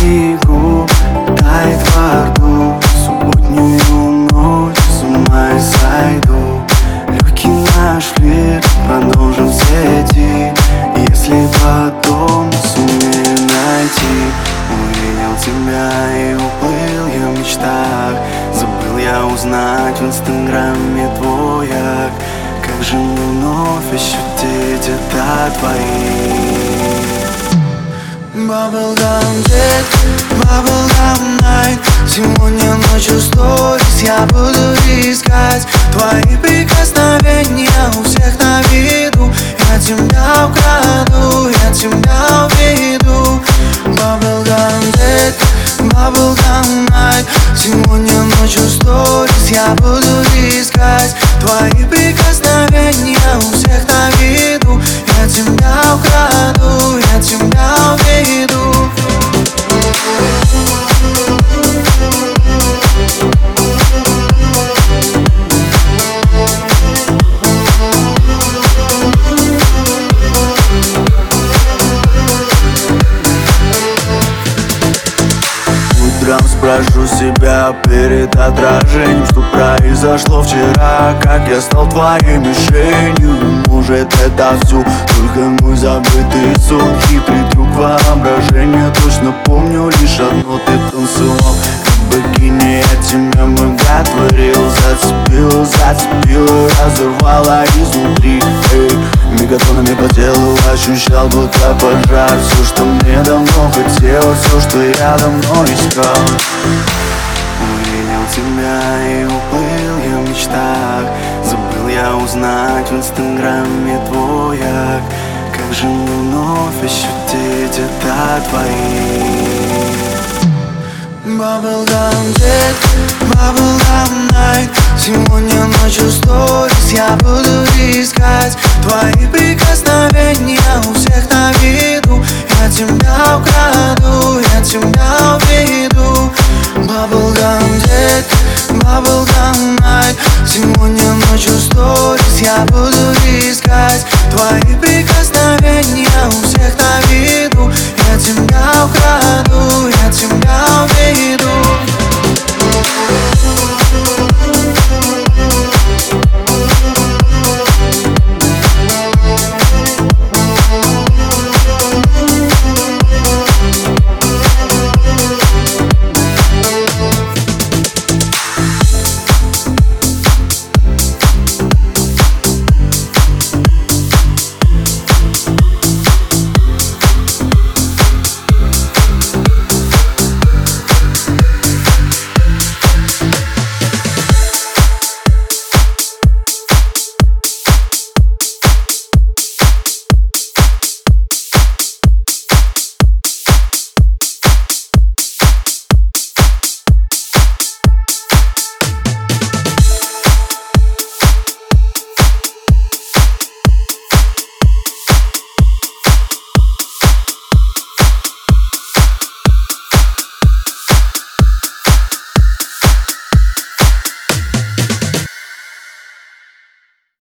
снегу Тает во рту. Субботнюю ночь С ума я сойду. Легкий наш флирт Продолжим в сети Если потом сумею найти Увидел тебя и уплыл я в мечтах. Забыл я узнать в инстаграме твоя Как же вновь ощутить это твои Bubblegum Dead, Bubblegum Night. Сегодня ночью сторис я буду искать. Твои прикосновения у всех на виду. Я тебя украду, я тебя уведу. Bubblegum Dead, Bubblegum Night. Сегодня ночью сторис я буду искать. Твои прикосновения у всех на виду. Я тебя украду, Спрошу себя перед отражением Что произошло вчера, как я стал твоей мишенью Может это все только мой забытый сон. Хитрый трюк воображения Точно помню лишь одно, ты танцевал Тебя боготворил Зацепил, зацепил, разорвала изнутри. Эй, мегатонами по телу ощущал, будто пожар. Все, что мне давно хотелось, все, что я давно искал. Увидел тебя и уплыл я в мечтах. Забыл я узнать в инстаграме твоя Как же мне вновь ощутить это твои Bubblegum Jet, Bubblegum Night. Сегодня ночью сторис я буду искать Твои прикосновения у всех на виду. Я тебя украду, я тебя уведу. Bubblegum Jet, Bubblegum Night. Сегодня ночью сторис я буду искать Твои прикосновения у всех на